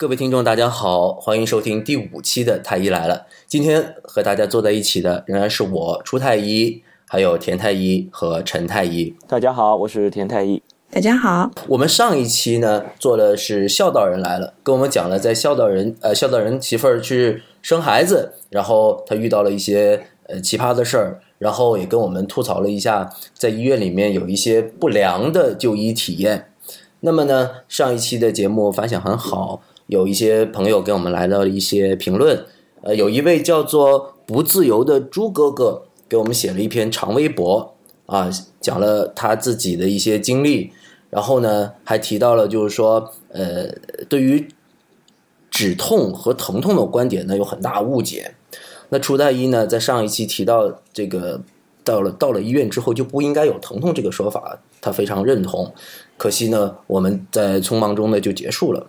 各位听众，大家好，欢迎收听第五期的太医来了。今天和大家坐在一起的仍然是我初太医，还有田太医和陈太医。大家好，我是田太医。大家好，我们上一期呢做的是孝道人来了，跟我们讲了在孝道人呃孝道人媳妇儿去生孩子，然后他遇到了一些呃奇葩的事儿，然后也跟我们吐槽了一下在医院里面有一些不良的就医体验。那么呢，上一期的节目反响很好，有一些朋友给我们来了一些评论。呃，有一位叫做不自由的猪哥哥给我们写了一篇长微博啊，讲了他自己的一些经历。然后呢，还提到了就是说，呃，对于止痛和疼痛的观点呢，有很大误解。那初太医呢，在上一期提到这个，到了到了医院之后就不应该有疼痛这个说法，他非常认同。可惜呢，我们在匆忙中呢就结束了。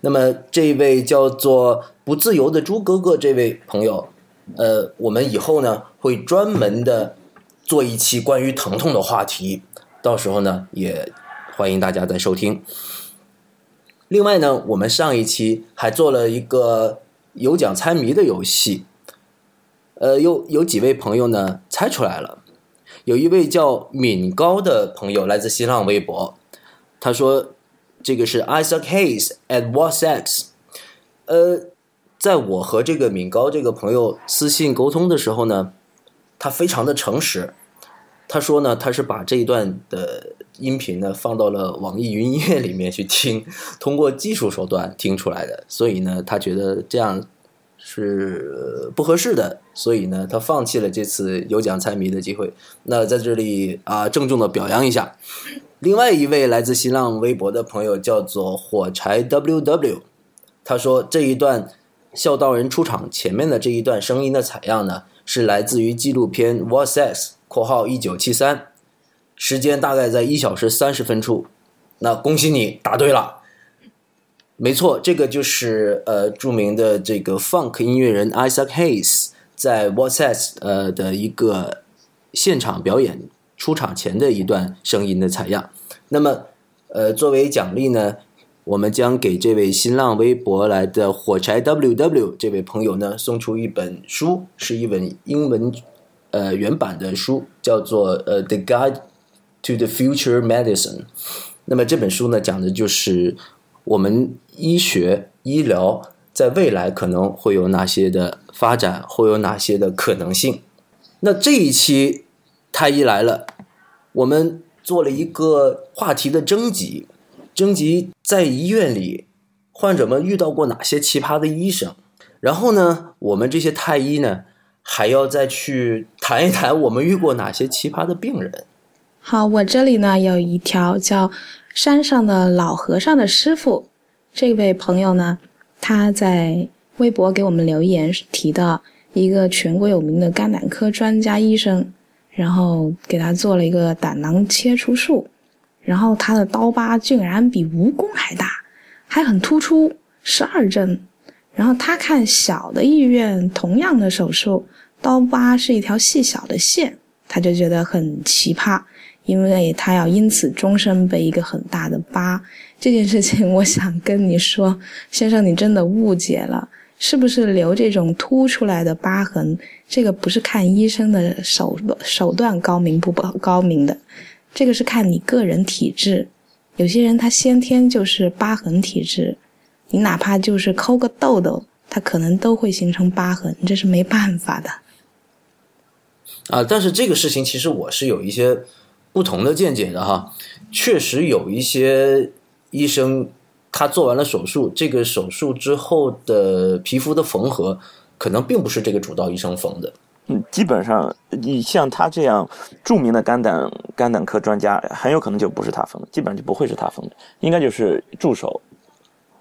那么这位叫做不自由的猪哥哥这位朋友，呃，我们以后呢会专门的做一期关于疼痛的话题，到时候呢也。欢迎大家再收听。另外呢，我们上一期还做了一个有奖猜谜的游戏，呃，有有几位朋友呢猜出来了。有一位叫敏高的朋友来自新浪微博，他说这个是 Isaac Hayes at WhatsApp。呃，在我和这个敏高这个朋友私信沟通的时候呢，他非常的诚实。他说呢，他是把这一段的音频呢放到了网易云音乐里面去听，通过技术手段听出来的，所以呢，他觉得这样是不合适的，所以呢，他放弃了这次有奖猜谜的机会。那在这里啊，郑重的表扬一下。另外一位来自新浪微博的朋友叫做火柴 WW，他说这一段孝道人出场前面的这一段声音的采样呢，是来自于纪录片《What Sex》。括号一九七三，时间大概在一小时三十分处。那恭喜你答对了，没错，这个就是呃著名的这个 funk 音乐人 Isaac Hayes 在 What's That 呃的一个现场表演。出场前的一段声音的采样。那么呃作为奖励呢，我们将给这位新浪微博来的火柴 WW 这位朋友呢送出一本书，是一本英文。呃，原版的书叫做《呃 The Guide to the Future Medicine》。那么这本书呢，讲的就是我们医学医疗在未来可能会有哪些的发展，会有哪些的可能性。那这一期太医来了，我们做了一个话题的征集，征集在医院里患者们遇到过哪些奇葩的医生，然后呢，我们这些太医呢。还要再去谈一谈我们遇过哪些奇葩的病人。好，我这里呢有一条叫“山上的老和尚的师傅”这位朋友呢，他在微博给我们留言提到一个全国有名的肝胆科专家医生，然后给他做了一个胆囊切除术，然后他的刀疤竟然比蜈蚣还大，还很突出，十二针。然后他看小的医院同样的手术，刀疤是一条细小的线，他就觉得很奇葩，因为他要因此终身背一个很大的疤。这件事情，我想跟你说，先生，你真的误解了，是不是留这种凸出来的疤痕？这个不是看医生的手手段高明不高明的，这个是看你个人体质。有些人他先天就是疤痕体质。你哪怕就是抠个痘痘，它可能都会形成疤痕，这是没办法的。啊，但是这个事情其实我是有一些不同的见解的哈。确实有一些医生，他做完了手术，这个手术之后的皮肤的缝合，可能并不是这个主刀医生缝的。嗯，基本上你像他这样著名的肝胆肝胆科专家，很有可能就不是他缝的，基本上就不会是他缝的，应该就是助手。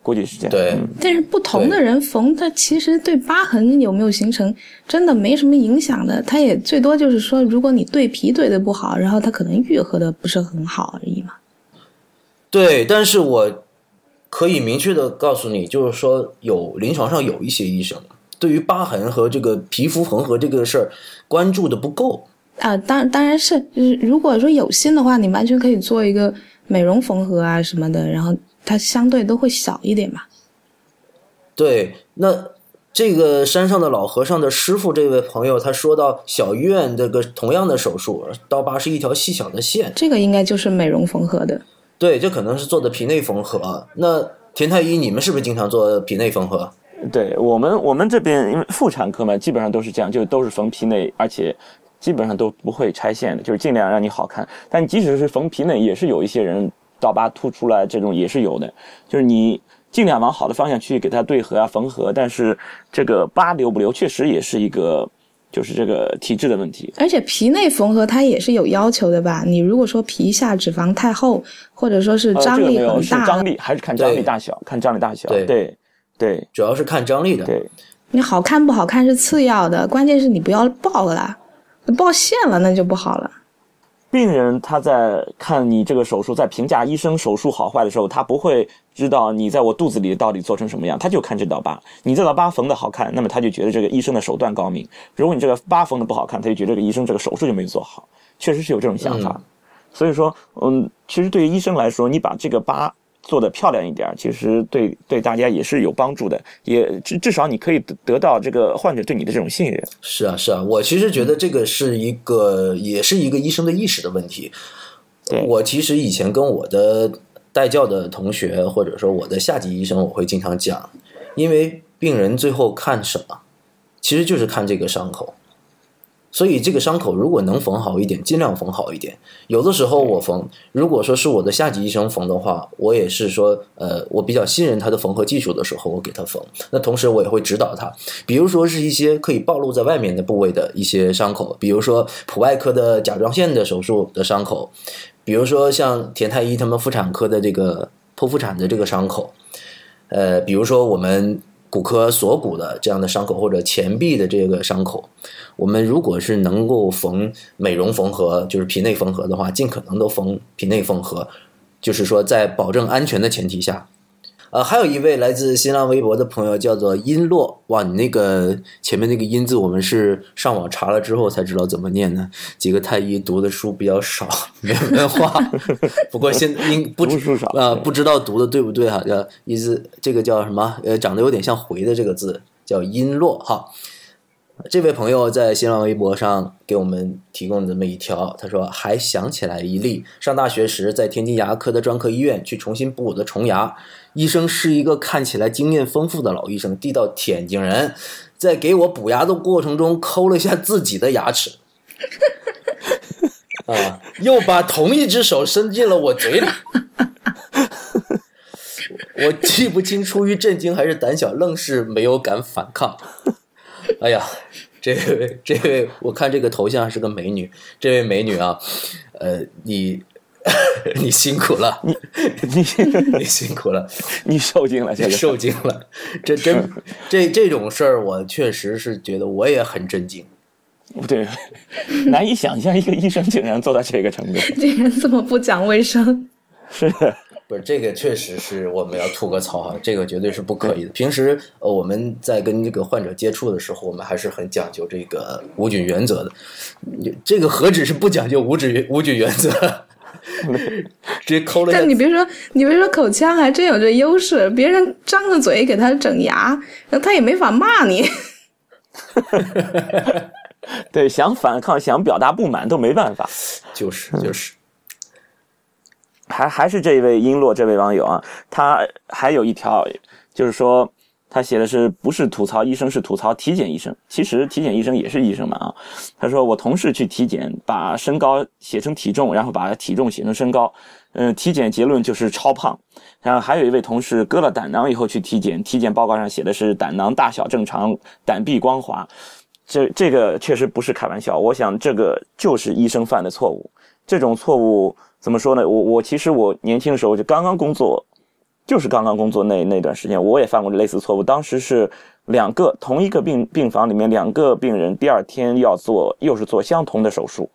估计是这样。对，但是不同的人缝，他其实对疤痕有没有形成，真的没什么影响的。他也最多就是说，如果你对皮对的不好，然后他可能愈合的不是很好而已嘛。对，但是我可以明确的告诉你，就是说，有临床上有一些医生对于疤痕和这个皮肤缝合这个事儿关注的不够啊。当当然是，如果说有心的话，你完全可以做一个美容缝合啊什么的，然后。它相对都会小一点嘛。对，那这个山上的老和尚的师傅这位朋友，他说到小医院这个同样的手术，刀疤是一条细小的线，这个应该就是美容缝合的。对，这可能是做的皮内缝合。那田太医，你们是不是经常做皮内缝合？对我们，我们这边因为妇产科嘛，基本上都是这样，就都是缝皮内，而且基本上都不会拆线的，就是尽量让你好看。但即使是缝皮内，也是有一些人刀疤凸出来，这种也是有的。就是你尽量往好的方向去给它对合啊、缝合，但是这个疤留不留，确实也是一个就是这个体质的问题。而且皮内缝合它也是有要求的吧？你如果说皮下脂肪太厚，或者说是呃张力很大，张力还是看张力大小，看张力大小。对对对主要是看张力的。对你好看不好看是次要的，关键是你不要爆了，爆线了那就不好了。病人他在看你这个手术，在评价医生手术好坏的时候，他不会知道你在我肚子里到底做成什么样，他就看这道疤。你这道疤缝的好看，那么他就觉得这个医生的手段高明；如果你这个疤缝的不好看，他就觉得这个医生这个手术就没做好。确实是有这种想法。所以说，嗯，其实对于医生来说，你把这个疤做得漂亮一点，其实对对大家也是有帮助的，也至至少你可以得得到这个患者对你的这种信任。是啊，是啊，我其实觉得这个是一个，也是一个医生的意识的问题。我其实以前跟我的带教的同学，或者说我的下级医生，我会经常讲，因为病人最后看什么，其实就是看这个伤口。所以这个伤口如果能缝好一点，尽量缝好一点。有的时候我缝，如果说是我的下级医生缝的话，我也是说，呃，我比较信任他的缝合技术的时候，我给他缝。那同时我也会指导他，比如说是一些可以暴露在外面的部位的一些伤口，比如说普外科的甲状腺的手术的伤口，比如说像田太医他们妇产科的这个剖腹产的这个伤口，呃，比如说我们骨科锁骨的这样的伤口，或者前臂的这个伤口，我们如果是能够缝美容缝合，就是皮内缝合的话，尽可能都缝皮内缝合，就是说在保证安全的前提下。呃，还有一位来自新浪微博的朋友叫做璎珞，哇，你那个前面那个“音”字，我们是上网查了之后才知道怎么念的。几个太医读的书比较少，没有文化。不过现在应不知书少啊、对不知道读的对不对哈？叫一字，这个叫什么？呃，长得有点像回的这个字叫璎珞哈。这位朋友在新浪微博上给我们提供了这么一条，他说还想起来一例，上大学时在天津牙科的专科医院去重新补我的虫牙，医生是一个看起来经验丰富的老医生，地道天津人，在给我补牙的过程中抠了一下自己的牙齿，啊，又把同一只手伸进了我嘴里。我记不清出于震惊还是胆小，愣是没有敢反抗。哎呀，这位这位，我看这个头像是个美女，这位美女啊，呃，你 你辛苦了，你你 你辛苦了，你受惊了，这个受惊了，这真这这种事儿，我确实是觉得我也很震惊。对，难以想象一个医生竟然做到这个程度。这人这么不讲卫生，是的，不是这个，确实是我们要吐个槽哈，这个绝对是不可以的。平时呃我们在跟这个患者接触的时候，我们还是很讲究这个无菌原则的。你这个何止是不讲究无菌无菌原则，直接抠了但你别说，你别说口腔还真有这优势，别人张着嘴给他整牙，然后他也没法骂你。对，想反抗、想表达不满都没办法。就是就是，还还是这位璎珞这位网友啊，他还有一条，就是说他写的是不是吐槽医生，是吐槽体检医生。其实体检医生也是医生嘛啊。他说我同事去体检，把身高写成体重，然后把体重写成身高，嗯、体检结论就是超胖。然后还有一位同事割了胆囊以后去体检，体检报告上写的是胆囊大小正常，胆壁光滑。这这个确实不是开玩笑，我想这个就是医生犯的错误。这种错误怎么说呢？我我其实我年轻的时候就刚刚工作，就是刚刚工作那那段时间，我也犯过类似错误。当时是两个同一个病病房里面两个病人，第二天要做又是做相同的手术，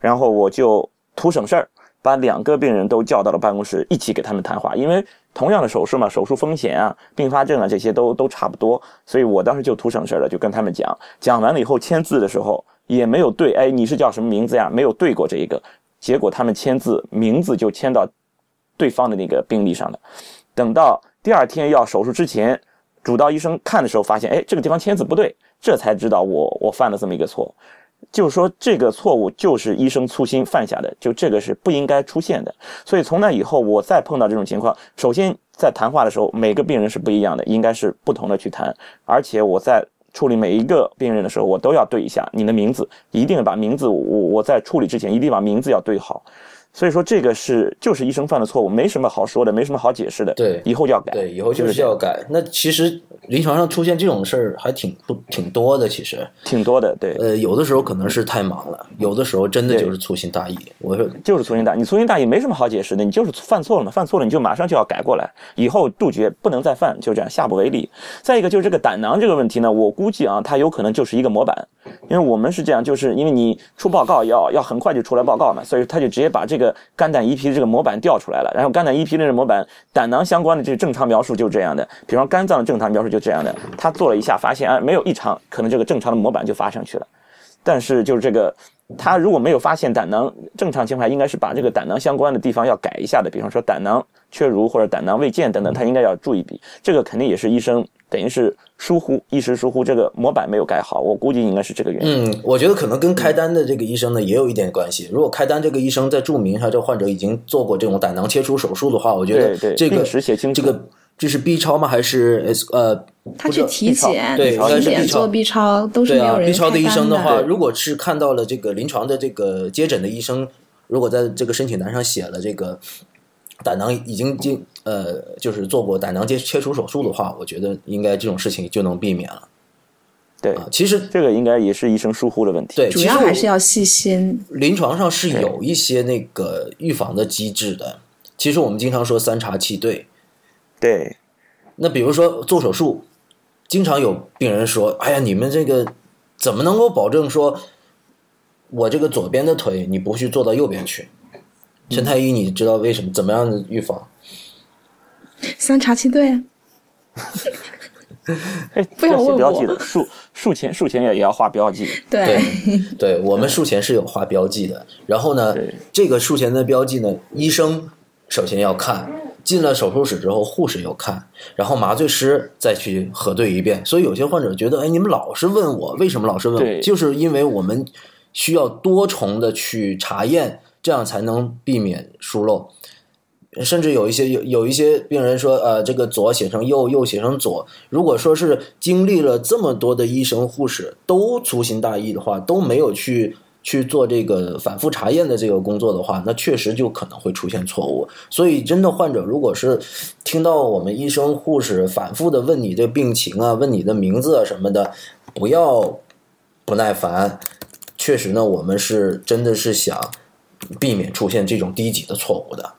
然后我就图省事儿，把两个病人都叫到了办公室，一起给他们谈话，因为同样的手术嘛，手术风险啊、并发症啊这些都都差不多，所以我当时就图省事儿了，就跟他们讲，讲完了以后签字的时候也没有对，哎，你是叫什么名字呀？没有对过这一个，结果他们签字名字就签到对方的那个病历上了。等到第二天要手术之前，主刀医生看的时候发现，哎，这个地方签字不对，这才知道我我犯了这么一个错。就是说，这个错误就是医生粗心犯下的，就这个是不应该出现的。所以从那以后，我再碰到这种情况，首先在谈话的时候，每个病人是不一样的，应该是不同的去谈。而且我在处理每一个病人的时候，我都要对一下你的名字，一定把名字我我在处理之前一定把名字要对好。所以说这个是就是医生犯的错误，没什么好说的，没什么好解释的。对，以后就要改。对，以后就是要改。那其实临床上出现这种事儿还挺不挺多的，其实挺多的。对，呃，有的时候可能是太忙了，有的时候真的就是粗心大意。我说就是粗心大意，你粗心大意没什么好解释的，你就是犯错了嘛，犯错了你就马上就要改过来，以后杜绝不能再犯，就这样下不为例。再一个就是这个胆囊这个问题呢，我估计啊，它有可能就是一个模板，因为我们是这样，就是因为你出报告要要很快就出来报告嘛，所以他就直接把这个个肝胆胰脾的这个模板调出来了，然后肝胆胰脾的这个模板，胆囊相关的这个正常描述就是这样的，比方肝脏的正常描述就这样的，他做了一下发现啊没有异常，可能这个正常的模板就发上去了，但是就是这个。他如果没有发现胆囊正常情况下，应该是把这个胆囊相关的地方要改一下的，比方说胆囊缺如或者胆囊未见等等，他应该要注意笔。这个肯定也是医生等于是疏忽，一时疏忽，这个模板没有改好，我估计应该是这个原因。嗯，我觉得可能跟开单的这个医生呢也有一点关系。如果开单这个医生在注明他这患者已经做过这种胆囊切除手术的话，我觉得这个这个。这是 B 超吗？还是 S 呃？他去体检，对，体检做 B 超都是没有人 B 超的医生的话，如果是看到了这个临床的这个接诊的医生，如果在这个申请单上写了这个胆囊已经经呃，就是做过胆囊切切除手术的话，我觉得应该这种事情就能避免了。对，其实这个应该也是医生疏忽的问题。对，主要还是要细心。临床上是有一些那个预防的机制的。其实我们经常说三查七对。对，那比如说做手术，经常有病人说：“哎呀，你们这个怎么能够保证说，我这个左边的腿你不去做到右边去？”陈太医，你知道为什么？怎么样的预防？三查七对啊！不要写标记的，术术前术前也也要画标记。对对，我们术前是有画标记的。然后呢，这个术前的标记呢，医生首先要看。进了手术室之后，护士又看，然后麻醉师再去核对一遍。所以有些患者觉得，哎，你们老是问我，为什么老是问我？就是因为我们需要多重的去查验，这样才能避免疏漏。甚至有一些有有一些病人说，呃，这个左写成右，右写成左。如果说是经历了这么多的医生护士都粗心大意的话，都没有去。去做这个反复查验的这个工作的话，那确实就可能会出现错误。所以，真的患者如果是听到我们医生护士反复的问你这病情啊，问你的名字啊什么的，不要不耐烦。确实呢，我们是真的是想避免出现这种低级的错误的。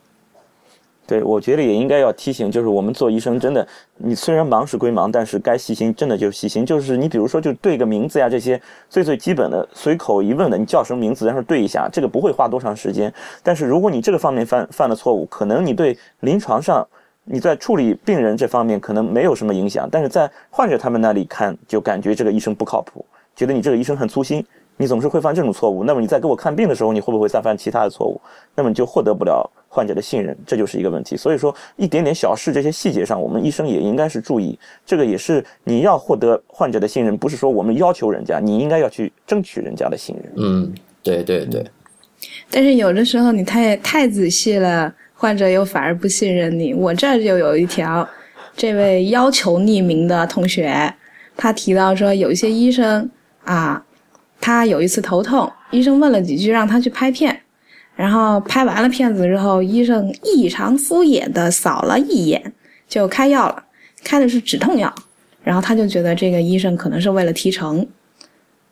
对，我觉得也应该要提醒，就是我们做医生，真的，你虽然忙是归忙，但是该细心，真的就细心。就是你比如说，就对个名字呀，这些最最基本的，随口一问的，你叫什么名字，然后对一下，这个不会花多长时间。但是如果你这个方面犯犯了错误，可能你对临床上你在处理病人这方面可能没有什么影响，但是在患者他们那里看，就感觉这个医生不靠谱，觉得你这个医生很粗心，你总是会犯这种错误。那么你在给我看病的时候，你会不会再犯其他的错误？那么你就获得不了。患者的信任，这就是一个问题。所以说，一点点小事，这些细节上，我们医生也应该是注意。这个也是你要获得患者的信任，不是说我们要求人家，你应该要去争取人家的信任。嗯，对对对。但是有的时候你太太仔细了，患者又反而不信任你。我这儿就有一条，这位要求匿名的同学，他提到说，有一些医生啊，他有一次头痛，医生问了几句，让他去拍片。然后拍完了片子之后，医生异常敷衍的扫了一眼，就开药了，开的是止痛药。然后他就觉得这个医生可能是为了提成。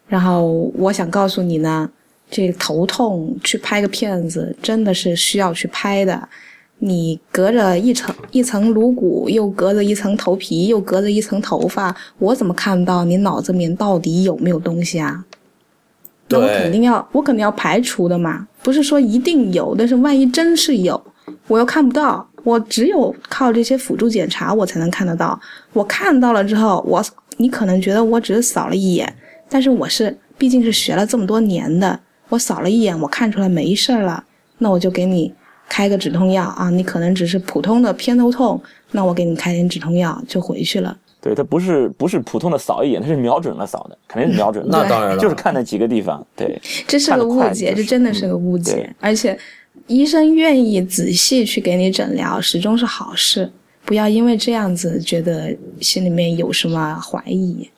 然后我想告诉你呢，这个头痛去拍个片子真的是需要去拍的。你隔着一层一层颅骨，又隔着一层头皮，又隔着一层头发，我怎么看到你脑子里面到底有没有东西啊？那我肯定要，我肯定要排除的嘛，不是说一定有，但是万一真是有，我又看不到，我只有靠这些辅助检查，我才能看得到。我看到了之后，我你可能觉得我只是扫了一眼，但是我是毕竟是学了这么多年的，我扫了一眼，我看出来没事儿了，那我就给你开个止痛药啊。你可能只是普通的偏头痛，那我给你开点止痛药就回去了。对，它不是不是普通的扫一眼，它是瞄准了扫的，肯定是瞄准的。那当然了，就是看那几个地方。对，这是个误解，这真的是个误解。而且，医生愿意仔细去给你诊疗，始终是好事。不要因为这样子觉得心里面有什么怀疑。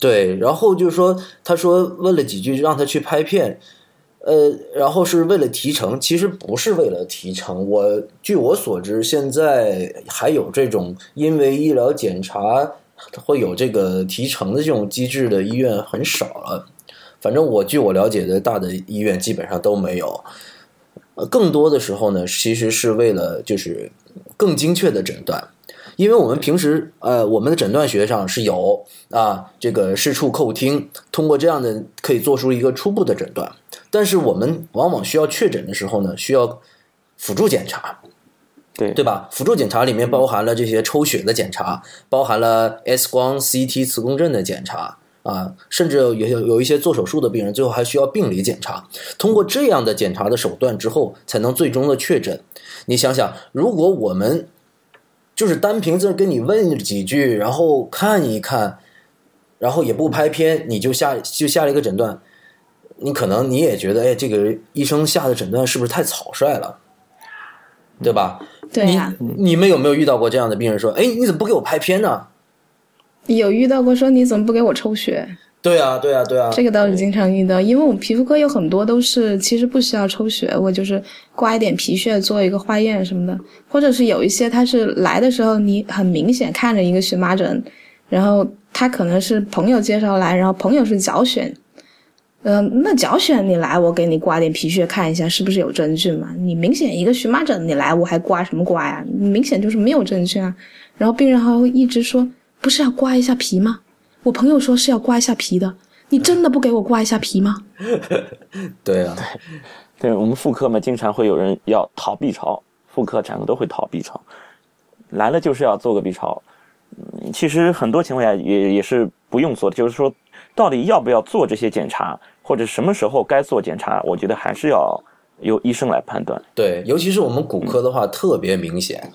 对，然后就是说，他说问了几句，让他去拍片。呃，然后是为了提成，其实不是为了提成。我据我所知，现在还有这种因为医疗检查会有这个提成的这种机制的医院很少了。反正我据我了解的大的医院基本上都没有。更多的时候呢，其实是为了就是更精确的诊断，因为我们平时呃我们的诊断学上是有啊这个视触叩听，通过这样的可以做出一个初步的诊断。但是我们往往需要确诊的时候呢，需要辅助检查，对对吧？辅助检查里面包含了这些抽血的检查，包含了 X 光、CT、磁共振的检查啊，甚至有有有一些做手术的病人，最后还需要病理检查。通过这样的检查的手段之后，才能最终的确诊。你想想，如果我们就是单凭这跟你问几句，然后看一看，然后也不拍片，你就下就下了一个诊断。你可能你也觉得，哎，这个医生下的诊断是不是太草率了，对吧？对呀。你们有没有遇到过这样的病人说，哎，你怎么不给我拍片呢？有遇到过说你怎么不给我抽血？对啊，对啊，对啊。这个倒是经常遇到，因为我们皮肤科有很多都是其实不需要抽血，我就是刮一点皮屑做一个化验什么的，或者是有一些他是来的时候你很明显看着一个荨麻疹，然后他可能是朋友介绍来，然后朋友是脚癣。嗯，那脚癣你来，我给你刮点皮屑看一下，是不是有真菌嘛？你明显一个荨麻疹，你来我还刮什么刮呀？明显就是没有真菌啊。然后病人还会一直说，不是要刮一下皮吗？我朋友说是要刮一下皮的，你真的不给我刮一下皮吗？对啊，对，对我们妇科嘛，经常会有人要逃 B 超，妇科产科都会逃 B 超，来了就是要做个 B 超。嗯，其实很多情况下也也是不用做的，就是说到底要不要做这些检查？或者什么时候该做检查，我觉得还是要由医生来判断。对，尤其是我们骨科的话，特别明显。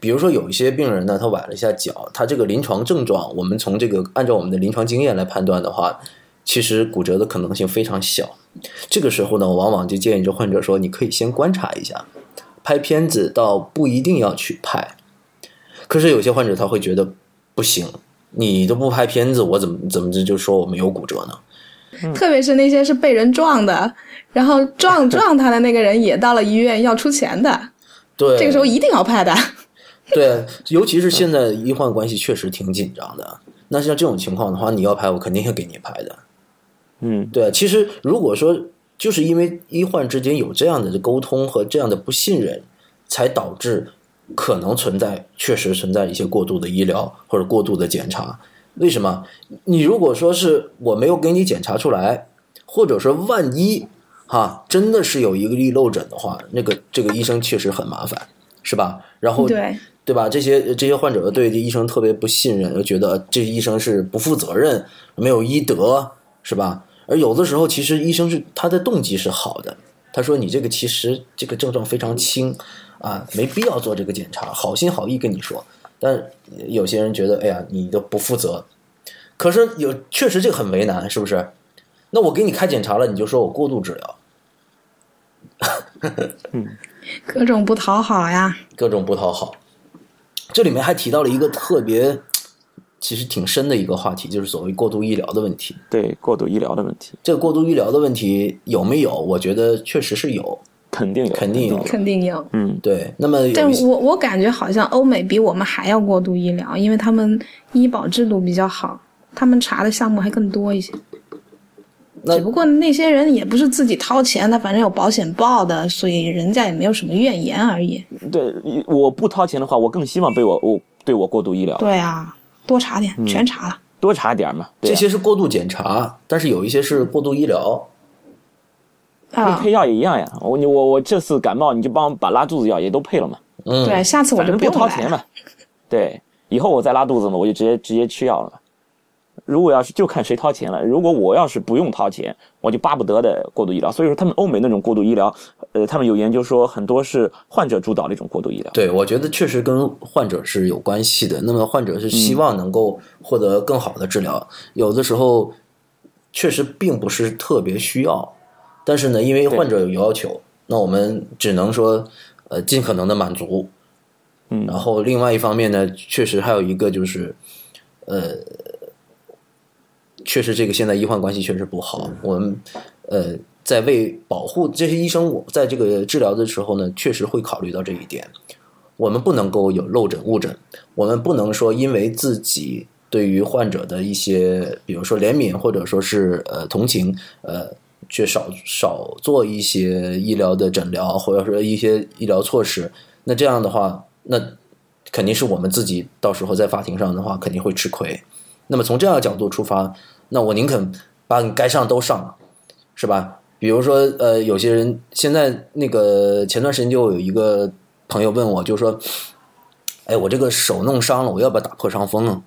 比如说有一些病人呢，他崴了一下脚，他这个临床症状，我们从这个按照我们的临床经验来判断的话，其实骨折的可能性非常小。这个时候呢，我往往就建议这患者说，你可以先观察一下，拍片子倒不一定要去拍。可是有些患者他会觉得不行，你都不拍片子，我怎么怎么着就说我没有骨折呢？特别是那些是被人撞的，然后撞撞他的那个人也到了医院要出钱的，对，这个时候一定要拍的。对，尤其是现在医患关系确实挺紧张的，那像这种情况的话，你要拍，我肯定会给你拍的。嗯，对，其实如果说就是因为医患之间有这样的沟通和这样的不信任，才导致可能存在确实存在一些过度的医疗或者过度的检查。为什么？你如果说是我没有给你检查出来，或者说万一哈真的是有一个粒漏诊的话，那个这个医生确实很麻烦，是吧？然后对对吧？这些这些患者对这医生特别不信任，又觉得这医生是不负责任、没有医德，是吧？而有的时候，其实医生是他的动机是好的，他说你这个其实这个症状非常轻啊，没必要做这个检查，好心好意跟你说。但有些人觉得，哎呀，你都不负责。可是有确实这个很为难，是不是？那我给你开检查了，你就说我过度治疗，各种不讨好呀，各种不讨好。这里面还提到了一个特别，其实挺深的一个话题，就是所谓过度医疗的问题。对，过度医疗的问题。这个过度医疗的问题有没有？我觉得确实是有。肯定有，肯定有，肯定有。嗯，对。那么，但我我感觉好像欧美比我们还要过度医疗，因为他们医保制度比较好，他们查的项目还更多一些。只不过那些人也不是自己掏钱，他反正有保险报的，所以人家也没有什么怨言而已。对，我不掏钱的话，我更希望被我我对我过度医疗。对啊，多查点，全查了，多查点嘛。这些是过度检查，但是有一些是过度医疗。啊，配药也一样呀。我你我我这次感冒，你就帮我把拉肚子药也都配了嘛。嗯，对，下次我就不掏钱嘛。对，以后我再拉肚子嘛，我就直接直接吃药了。如果要是就看谁掏钱了，如果我要是不用掏钱，我就巴不得的过度医疗。所以说，他们欧美那种过度医疗，呃，他们有研究说很多是患者主导的一种过度医疗。对，我觉得确实跟患者是有关系的。那么患者是希望能够获得更好的治疗，有的时候确实并不是特别需要，但是呢，因为患者有要求，那我们只能说呃尽可能的满足。嗯，然后另外一方面呢，确实还有一个就是，呃，确实这个现在医患关系确实不好。我们呃在为保护这些医生，我在这个治疗的时候呢，确实会考虑到这一点。我们不能够有漏诊误诊，我们不能说因为自己对于患者的一些，比如说怜悯或者说是呃同情，呃，却少少做一些医疗的诊疗或者说一些医疗措施。那这样的话，那肯定是我们自己到时候在法庭上的话肯定会吃亏。那么从这样的角度出发，那我宁肯把你该上都上了，是吧？比如说，呃，有些人现在那个前段时间就有一个朋友问我，就说：“哎，我这个手弄伤了，我要不要打破伤风啊？”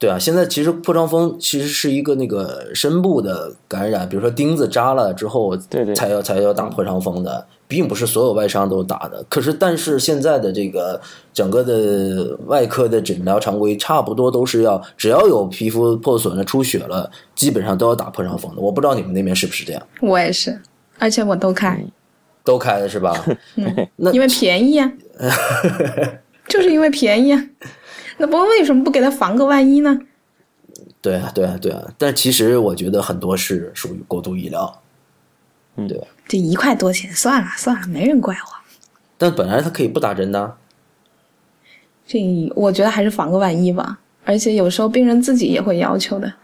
对啊，现在其实破伤风其实是一个那个深部的感染，比如说钉子扎了之后，对对才要才要打破伤风的，并不是所有外伤都打的。可是，但是现在的这个整个的外科的诊疗常规，差不多都是要只要有皮肤破损了、出血了，基本上都要打破伤风的。我不知道你们那边是不是这样，我也是，而且我都开，都开的是吧？那因为便宜啊，就是因为便宜啊。那不为什么不给他防个万一呢？对啊，对啊，对啊。但其实我觉得很多是属于过度医疗，嗯对吧？这一块多钱，算了算了，没人怪我。但本来他可以不打针的。这我觉得还是防个万一吧。而且有时候病人自己也会要求的，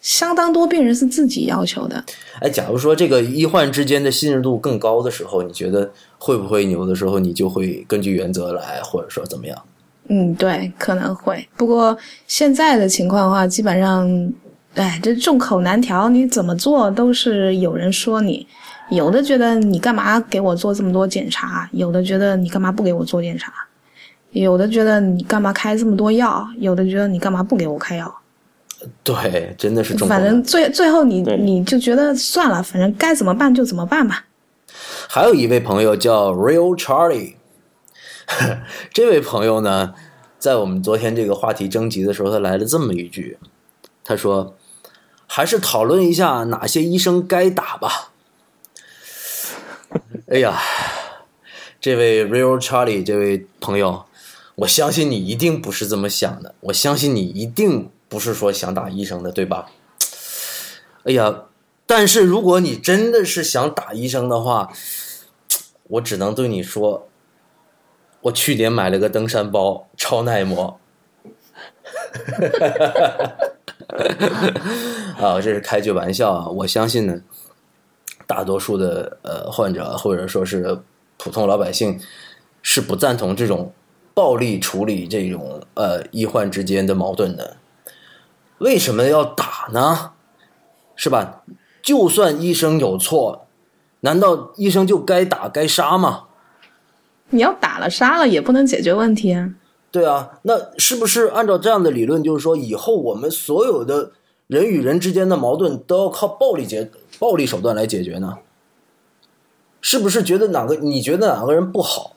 相当多病人是自己要求的。哎，假如说这个医患之间的信任度更高的时候，你觉得会不会有的时候你就会根据原则来，或者说怎么样？嗯，对，可能会。不过现在的情况的话，基本上，哎，这众口难调，你怎么做都是有人说你。有的觉得你干嘛给我做这么多检查，有的觉得你干嘛不给我做检查，有的觉得你干嘛开这么多药，有的觉得你干嘛不给我开药。对，真的是重。反正最最后你你就觉得算了，反正该怎么办就怎么办吧。还有一位朋友叫 Real Charlie，这位朋友呢，在我们昨天这个话题征集的时候，他来了这么一句，他说：“还是讨论一下哪些医生该打吧。”哎呀，这位 Real Charlie 这位朋友，我相信你一定不是这么想的，我相信你一定不是说想打医生的，对吧？哎呀，但是如果你真的是想打医生的话，我只能对你说，我去年买了个登山包，超耐磨。啊，这是开句玩笑啊！我相信呢，大多数的呃患者或者说是普通老百姓是不赞同这种暴力处理这种呃医患之间的矛盾的。为什么要打呢？是吧？就算医生有错，难道医生就该打该杀吗？你要打了杀了也不能解决问题啊。对啊，那是不是按照这样的理论，就是说以后我们所有的人与人之间的矛盾都要靠暴力解暴力手段来解决呢？是不是觉得哪个你觉得哪个人不好，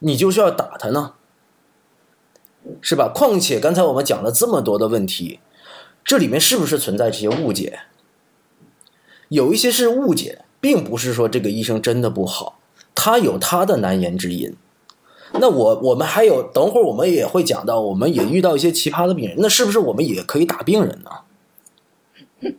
你就是要打他呢？是吧？况且刚才我们讲了这么多的问题，这里面是不是存在这些误解？有一些是误解，并不是说这个医生真的不好，他有他的难言之隐。那我我们还有，等会儿我们也会讲到，我们也遇到一些奇葩的病人，那是不是我们也可以打病人呢？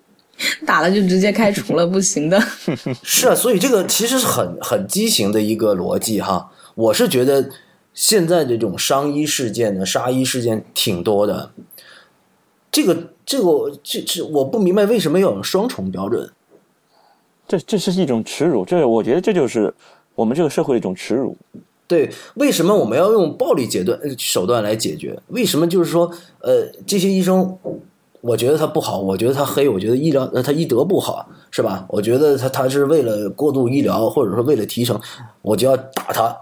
打了就直接开除了，不行的。是啊，所以这个其实是很很畸形的一个逻辑哈。我是觉得现在这种伤医事件呢、杀医事件挺多的，这个这个这这我不明白为什么要有双重标准。这这是一种耻辱，这我觉得这就是我们这个社会的一种耻辱。对，为什么我们要用暴力解断手段来解决？为什么就是说，呃，这些医生，我觉得他不好，我觉得他黑，我觉得医疗呃他医德不好，是吧？我觉得他他是为了过度医疗，或者说为了提成，我就要打他。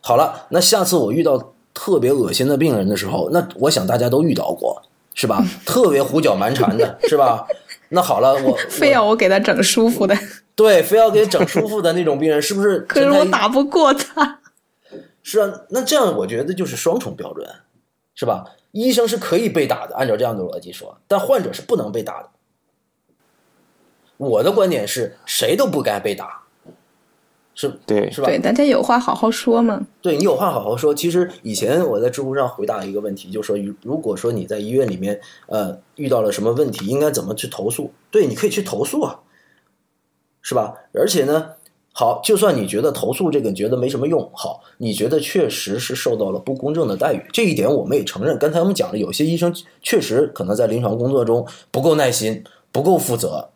好了，那下次我遇到特别恶心的病人的时候，那我想大家都遇到过，是吧？特别胡搅蛮缠的，是吧？那好了，我 非要我给他整舒服的，对，非要给整舒服的那种病人，是不是？可是我打不过他。是啊，那这样我觉得就是双重标准，是吧？医生是可以被打的，按照这样的逻辑说，但患者是不能被打的。我的观点是谁都不该被打，是，对，是吧？对，大家有话好好说嘛。对你有话好好说。其实以前我在知乎上回答一个问题，就说如果说你在医院里面呃遇到了什么问题，应该怎么去投诉？对，你可以去投诉啊，是吧？而且呢，好，就算你觉得投诉这个觉得没什么用，好，你觉得确实是受到了不公正的待遇，这一点我们也承认。刚才我们讲了，有些医生确实可能在临床工作中不够耐心，不够负责。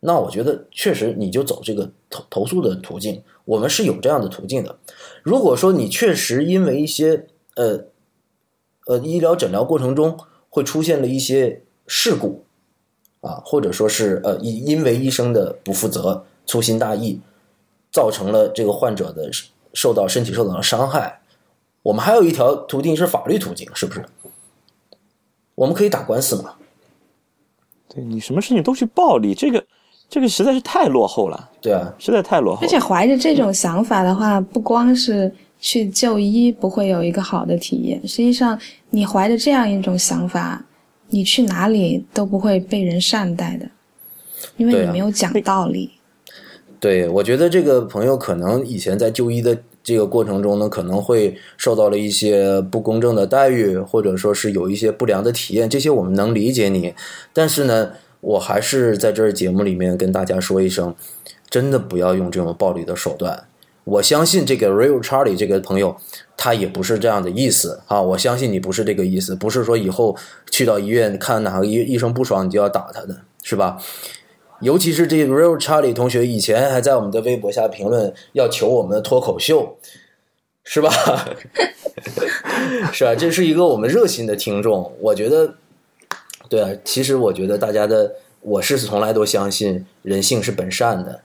那我觉得确实你就走这个投投诉的途径，我们是有这样的途径的。如果说你确实因为一些呃呃医疗诊疗过程中会出现了一些事故啊，或者说是呃因因为医生的不负责、粗心大意，造成了这个患者的受到身体受到了伤害，我们还有一条途径是法律途径，是不是？我们可以打官司嘛？对你什么事情都去暴力，这个。这个实在是太落后了，对啊，实在太落后。而且怀着这种想法的话，不光是去就医不会有一个好的体验，实际上你怀着这样一种想法，你去哪里都不会被人善待的，因为你没有讲道理。对，我觉得这个朋友可能以前在就医的这个过程中呢，可能会受到了一些不公正的待遇，或者说是有一些不良的体验，这些我们能理解你，但是呢。我还是在这儿节目里面跟大家说一声，真的不要用这种暴力的手段。我相信这个 Real Charlie 这个朋友，他也不是这样的意思啊。我相信你不是这个意思，不是说以后去到医院看哪个医医生不爽你就要打他的，是吧？尤其是这个 Real Charlie 同学以前还在我们的微博下评论要求我们的脱口秀，是吧？是吧？这是一个我们热心的听众，我觉得。对啊，其实我觉得大家的，我是从来都相信人性是本善的。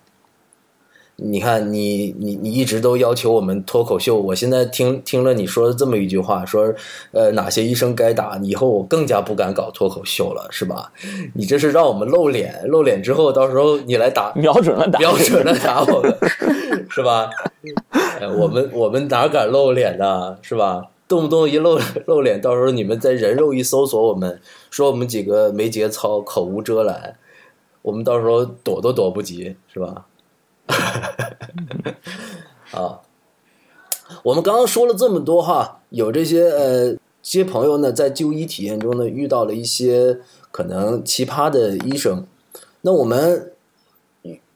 你看，你你你一直都要求我们脱口秀，我现在听听了你说的这么一句话，说呃哪些医生该打，以后我更加不敢搞脱口秀了，是吧？你这是让我们露脸，露脸之后，到时候你来打，瞄准了打，瞄准了打我们，是吧？我们我们哪敢露脸呢，是吧？动不动一露 露脸，到时候你们在人肉一搜索我们，说我们几个没节操、口无遮拦，我们到时候躲都躲不及，是吧？啊，我们刚刚说了这么多哈，有这些呃，些朋友呢，在就医体验中呢，遇到了一些可能奇葩的医生，那我们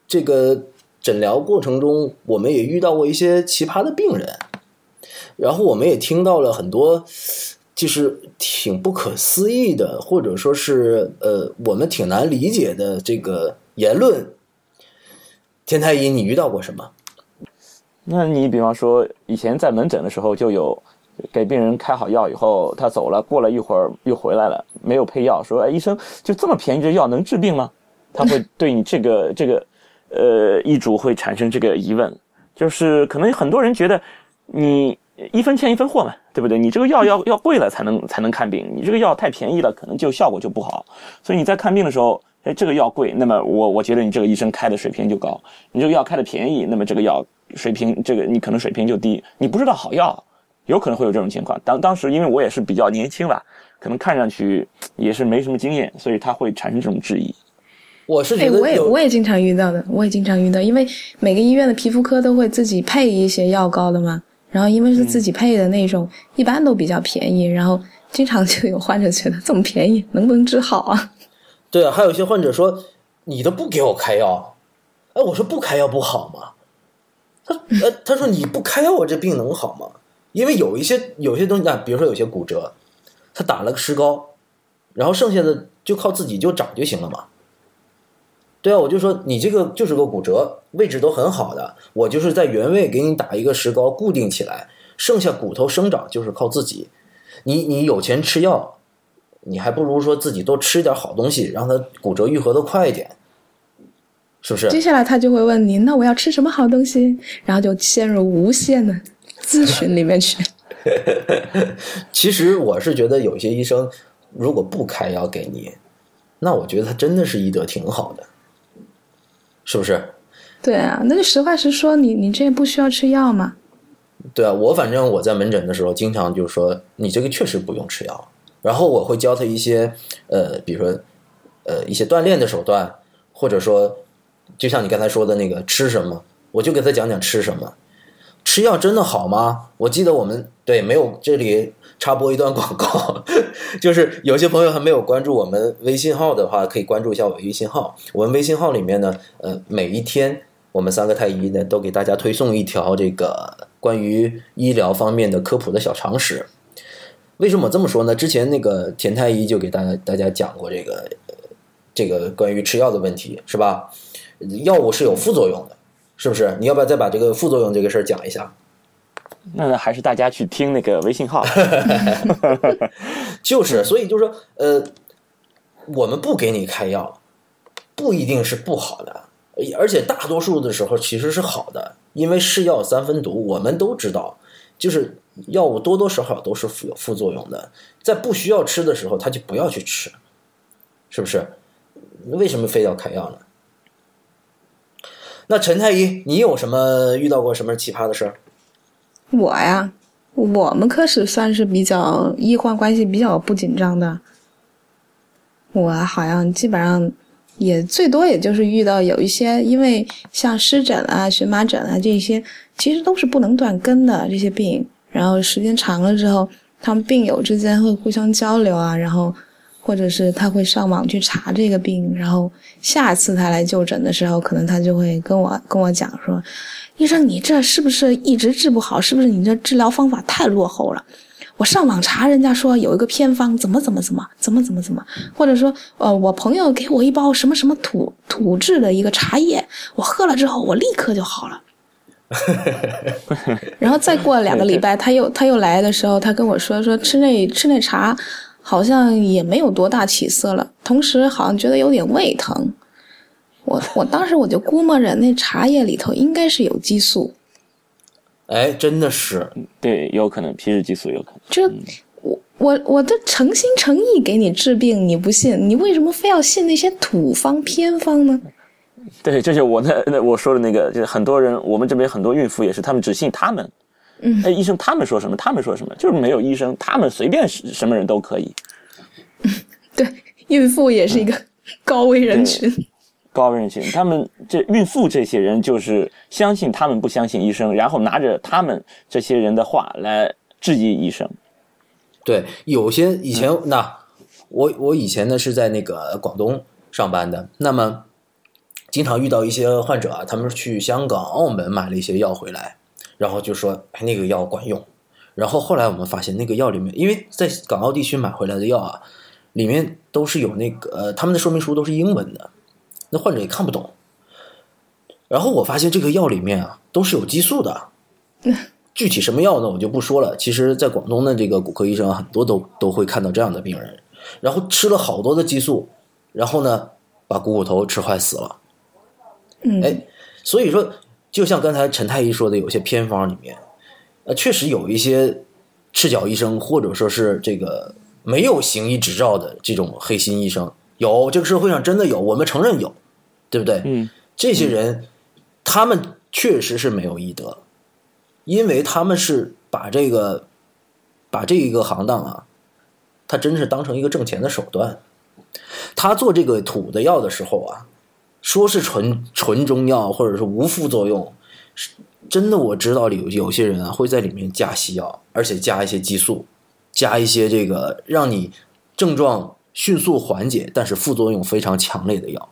这个诊疗过程中，我们也遇到过一些奇葩的病人。然后我们也听到了很多，就是挺不可思议的，或者说是呃，我们挺难理解的这个言论。天太医，你遇到过什么？那你比方说，以前在门诊的时候，就有给病人开好药以后，他走了，过了一会儿又回来了，没有配药，说：“哎，医生，就这么便宜的药能治病吗？” 他会对你这个这个呃医嘱会产生这个疑问，就是可能很多人觉得你。一分钱一分货嘛，对不对？你这个药要要贵了才能才能看病，你这个药太便宜了，可能就效果就不好。所以你在看病的时候，哎，这个药贵，那么我我觉得你这个医生开的水平就高；你这个药开的便宜，那么这个药水平这个你可能水平就低。你不知道好药，有可能会有这种情况。当当时因为我也是比较年轻吧，可能看上去也是没什么经验，所以他会产生这种质疑。我是觉得，我也我也经常遇到的，我也经常遇到，因为每个医院的皮肤科都会自己配一些药膏的嘛。然后因为是自己配的那种，一般都比较便宜。然后经常就有患者觉得这么便宜，能不能治好啊？对啊，还有一些患者说：“你都不给我开药。”哎，我说不开药不好吗？他呃，他说你不开药，我这病能好吗？因为有一些有些东西啊，比如说有些骨折，他打了个石膏，然后剩下的就靠自己就长就行了嘛。对啊，我就说你这个就是个骨折，位置都很好的，我就是在原位给你打一个石膏固定起来，剩下骨头生长就是靠自己。你你有钱吃药，你还不如说自己多吃点好东西，让它骨折愈合的快一点，是不是？接下来他就会问你，那我要吃什么好东西？然后就陷入无限的 咨询里面去。其实我是觉得有些医生如果不开药给你，那我觉得他真的是医德挺好的，是不是？对啊，那就实话实说，你你这不需要吃药吗？对啊，我反正我在门诊的时候，经常就是说你这个确实不用吃药，然后我会教他一些呃，比如说呃一些锻炼的手段，或者说就像你刚才说的那个吃什么，我就给他讲讲吃什么。吃药真的好吗？我记得我们对没有这里插播一段广告，就是有些朋友还没有关注我们微信号的话，可以关注一下我微信号。我们微信号里面呢，呃，每一天我们三个太医呢都给大家推送一条这个关于医疗方面的科普的小常识。为什么这么说呢？之前那个田太医就给大家大家讲过这个呃这个关于吃药的问题，是吧？药物是有副作用的。是不是？你要不要再把这个副作用这个事儿讲一下？那还是大家去听那个微信号。就是，所以就是说，呃，我们不给你开药，不一定是不好的，而且大多数的时候其实是好的，因为是药三分毒，我们都知道，就是药物多多少少都是有副作用的，在不需要吃的时候，他就不要去吃，是不是？为什么非要开药呢？那陈太医，你有什么遇到过什么奇葩的事儿？我呀，我们科室算是比较医患关系比较不紧张的。我好像基本上也最多也就是遇到有一些，因为像湿疹啊、荨麻疹啊这些，其实都是不能断根的这些病。然后时间长了之后，他们病友之间会互相交流啊，然后。或者是他会上网去查这个病，然后下次他来就诊的时候，可能他就会跟我跟我讲说：“医生，你这是不是一直治不好？是不是你这治疗方法太落后了？我上网查，人家说有一个偏方，怎么怎么怎么怎么怎么怎么，或者说，呃，我朋友给我一包什么什么土土制的一个茶叶，我喝了之后，我立刻就好了。然后再过两个礼拜，他又他又来的时候，他跟我说说吃那吃那茶。”好像也没有多大起色了，同时好像觉得有点胃疼。我我当时我就估摸着那茶叶里头应该是有激素。哎，真的是，对，有可能皮质激素有可能。这我我我都诚心诚意给你治病，你不信，你为什么非要信那些土方偏方呢？对，这就我那那我说的那个，就是很多人，我们这边很多孕妇也是，他们只信他们。嗯，哎，医生他们说什么？他们说什么？就是没有医生，他们随便什么人都可以。对，孕妇也是一个高危人群。高危人群，他们这孕妇这些人就是相信他们不相信医生，然后拿着他们这些人的话来质疑医生。对，有些以前那我我以前呢是在那个广东上班的，那么经常遇到一些患者啊，他们去香港、澳门买了一些药回来。然后就说那个药管用，然后后来我们发现那个药里面，因为在港澳地区买回来的药啊，里面都是有那个呃他们的说明书都是英文的，那患者也看不懂。然后我发现这个药里面啊都是有激素的，具体什么药呢我就不说了。其实，在广东的这个骨科医生很多都都会看到这样的病人，然后吃了好多的激素，然后呢把股骨头吃坏死了。嗯，哎，所以说。就像刚才陈太医说的，有些偏方里面，呃，确实有一些赤脚医生，或者说是这个没有行医执照的这种黑心医生，有这个社会上真的有，我们承认有，对不对？嗯，这些人他们确实是没有医德，因为他们是把这个把这一个行当啊，他真是当成一个挣钱的手段。他做这个土的药的时候啊。说是纯纯中药，或者是无副作用，是真的。我知道有有些人啊会在里面加西药，而且加一些激素，加一些这个让你症状迅速缓解，但是副作用非常强烈的药。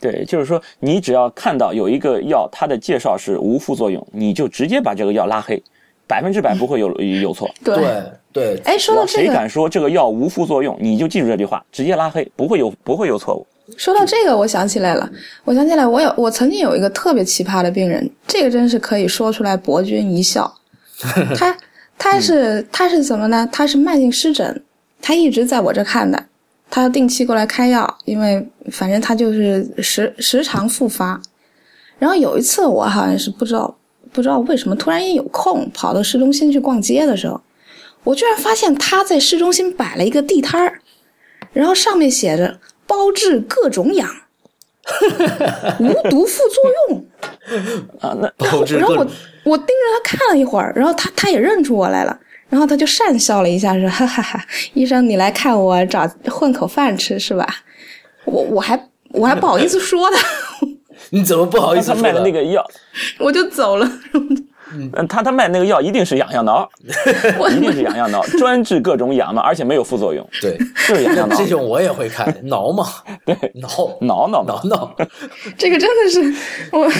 对，就是说你只要看到有一个药，它的介绍是无副作用，你就直接把这个药拉黑，百分之百不会有有错。对对，哎，说到这个，谁敢说这个药无副作用，你就记住这句话，直接拉黑，不会有不会有错误。说到这个，我想起来了，我想起来，我有我曾经有一个特别奇葩的病人，这个真是可以说出来博君一笑。他他是他是怎么呢？他是慢性湿疹，他一直在我这看的，他定期过来开药，因为反正他就是时时常复发。然后有一次，我好像是不知道不知道为什么突然间有空，跑到市中心去逛街的时候，我居然发现他在市中心摆了一个地摊儿，然后上面写着“包治各种痒，无毒副作用”。啊，那包治然后我我盯着他看了一会儿，然后他他也认出我来了，然后他就讪笑了一下，说：“哈哈哈，医生你来看我找混口饭吃是吧？”我我还我还不好意思说他，你怎么不好意思他卖的那个药，我就走了。嗯，他他卖那个药一定是痒痒挠，一定是痒痒挠，专治各种痒嘛，而且没有副作用，对，就是痒痒挠。这，种我也会看，挠嘛，对，挠挠挠，挠挠，这个真的是我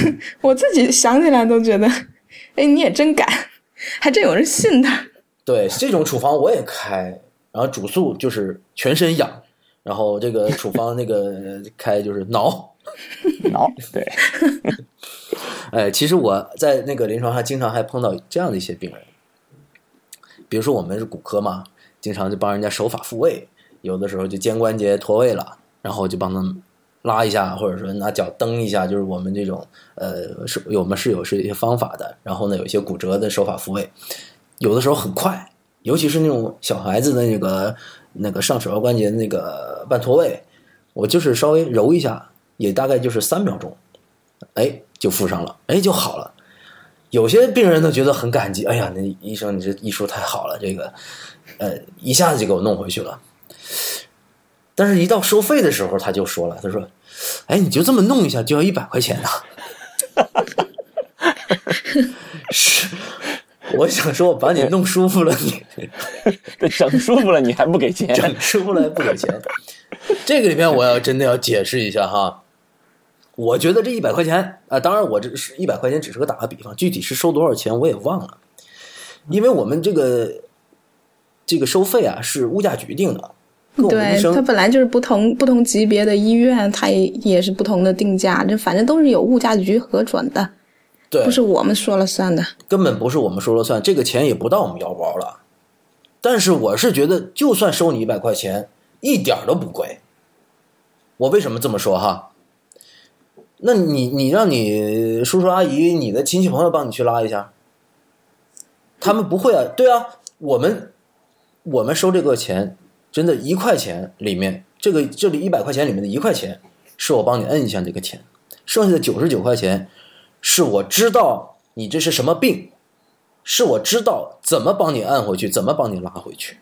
我自己想起来都觉得，哎，你也真敢，还真有人信他。对，这种处方我也开，然后主诉就是全身痒，然后这个处方那个开就是挠。挠，对，哎，其实我在那个临床上经常还碰到这样的一些病人，比如说我们是骨科嘛，经常就帮人家手法复位，有的时候就肩关节脱位了，然后就帮他们拉一下，或者说拿脚蹬一下，就是我们这种呃是我们是有是一些方法的。然后呢，有一些骨折的手法复位，有的时候很快，尤其是那种小孩子的那个那个上手腕关节那个半脱位，我就是稍微揉一下，也大概就是三秒钟，哎，就复上了，哎，就好了。有些病人呢觉得很感激，哎呀，那医生你这医术太好了，这个，呃，一下子就给我弄回去了。但是，一到收费的时候，他就说了，他说：“哎，你就这么弄一下，就要一百块钱呐。”是，我想说，我把你弄舒服了，你。对，整舒服了你还不给钱，整舒服了还不给钱。这个里面我要真的要解释一下哈，我觉得这一百块钱啊、当然我这是一百块钱只是个打个比方，具体是收多少钱我也忘了，因为我们这个这个收费啊是物价局定的，对，它本来就是不同不同级别的医院，它也也是不同的定价，这反正都是有物价局核准的，对不是我们说了算的。根本不是我们说了算，这个钱也不到我们腰包了。但是我是觉得，就算收你一百块钱，一点都不贵。我为什么这么说哈？那你你让你叔叔阿姨、你的亲戚朋友帮你去拉一下，他们不会啊？对啊，我们我们收这个钱，真的，一块钱里面，这个这里一百块钱里面的一块钱，是我帮你摁一下这个钱，剩下的九十九块钱，是我知道你这是什么病，是我知道怎么帮你按回去，怎么帮你拉回去。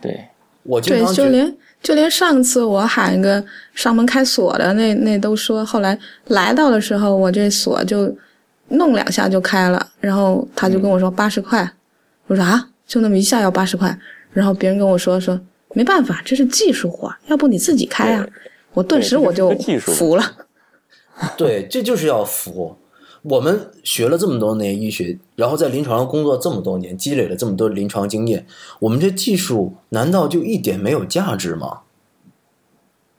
对，我经常觉得，就连就连上次我喊个上门开锁的那那都说，后来来到的时候，我这锁就弄两下就开了，然后他就跟我说八十块，我说啊，就那么一下要八十块，然后别人跟我说说没办法，这是技术活，要不你自己开啊，我顿时我就服了。对，这就是要服。我们学了这么多年医学，然后在临床上工作这么多年，积累了这么多临床经验，我们这技术难道就一点没有价值吗？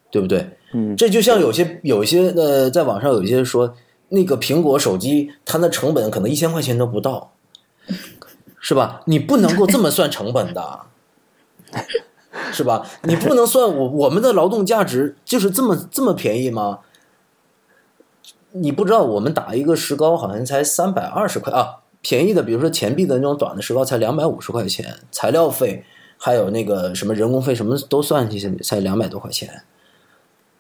对不对？嗯，这就像有些有一些呃，在网上有一些说，那个苹果手机它的成本可能一千块钱都不到，是吧？你不能够这么算成本的，是吧？你不能算我我们的劳动价值就是这么这么便宜吗？你不知道，我们打一个石膏好像才三百二十块啊，便宜的，比如说钱币的那种短的石膏才两百五十块钱，材料费还有那个什么人工费什么都算进去才两百多块钱。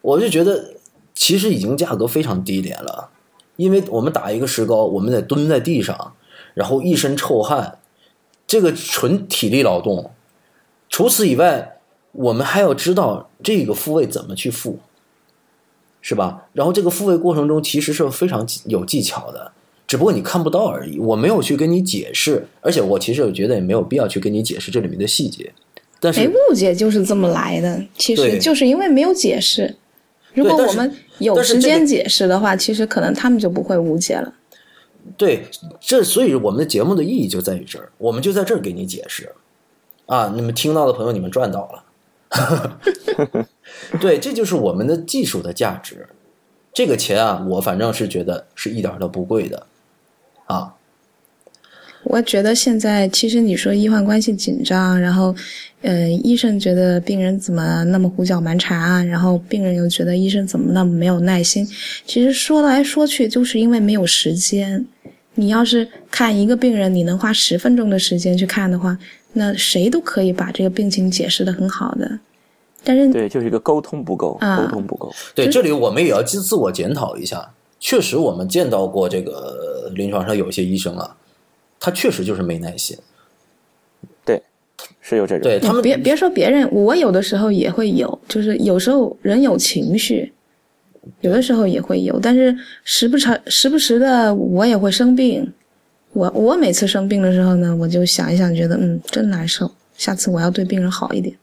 我就觉得其实已经价格非常低廉了，因为我们打一个石膏，我们得蹲在地上，然后一身臭汗，这个纯体力劳动。除此以外，我们还要知道这个复位怎么去复，是吧？然后这个复位过程中其实是非常有技巧的，只不过你看不到而已。我没有去跟你解释，而且我其实我觉得也没有必要去跟你解释这里面的细节。但哎，是误解就是这么来的，其实就是因为没有解释。如果我们有时间解释的话，其实可能他们就不会误解了。对，这所以我们的节目的意义就在于这儿，我们就在这儿给你解释，啊，你们听到的朋友，你们赚到了。对，这就是我们的技术的价值。这个钱啊，我反正是觉得是一点都不贵的，啊，我觉得现在其实你说医患关系紧张，然后，呃，医生觉得病人怎么那么胡搅蛮缠啊，然后病人又觉得医生怎么那么没有耐心。其实说来说去，就是因为没有时间。你要是看一个病人，你能花十分钟的时间去看的话，那谁都可以把这个病情解释的很好的。但是对，就是一个沟通不够，啊沟通不够。对，这里我们也要自自我检讨一下。确实，我们见到过这个临床上有一些医生啊，他确实就是没耐心。对，是有这种。对他们别别说别人，我有的时候也会有，就是有时候人有情绪，有的时候也会有，但是时不常时不时的我也会生病。我我每次生病的时候呢，我就想一想，觉得嗯真难受，下次我要对病人好一点。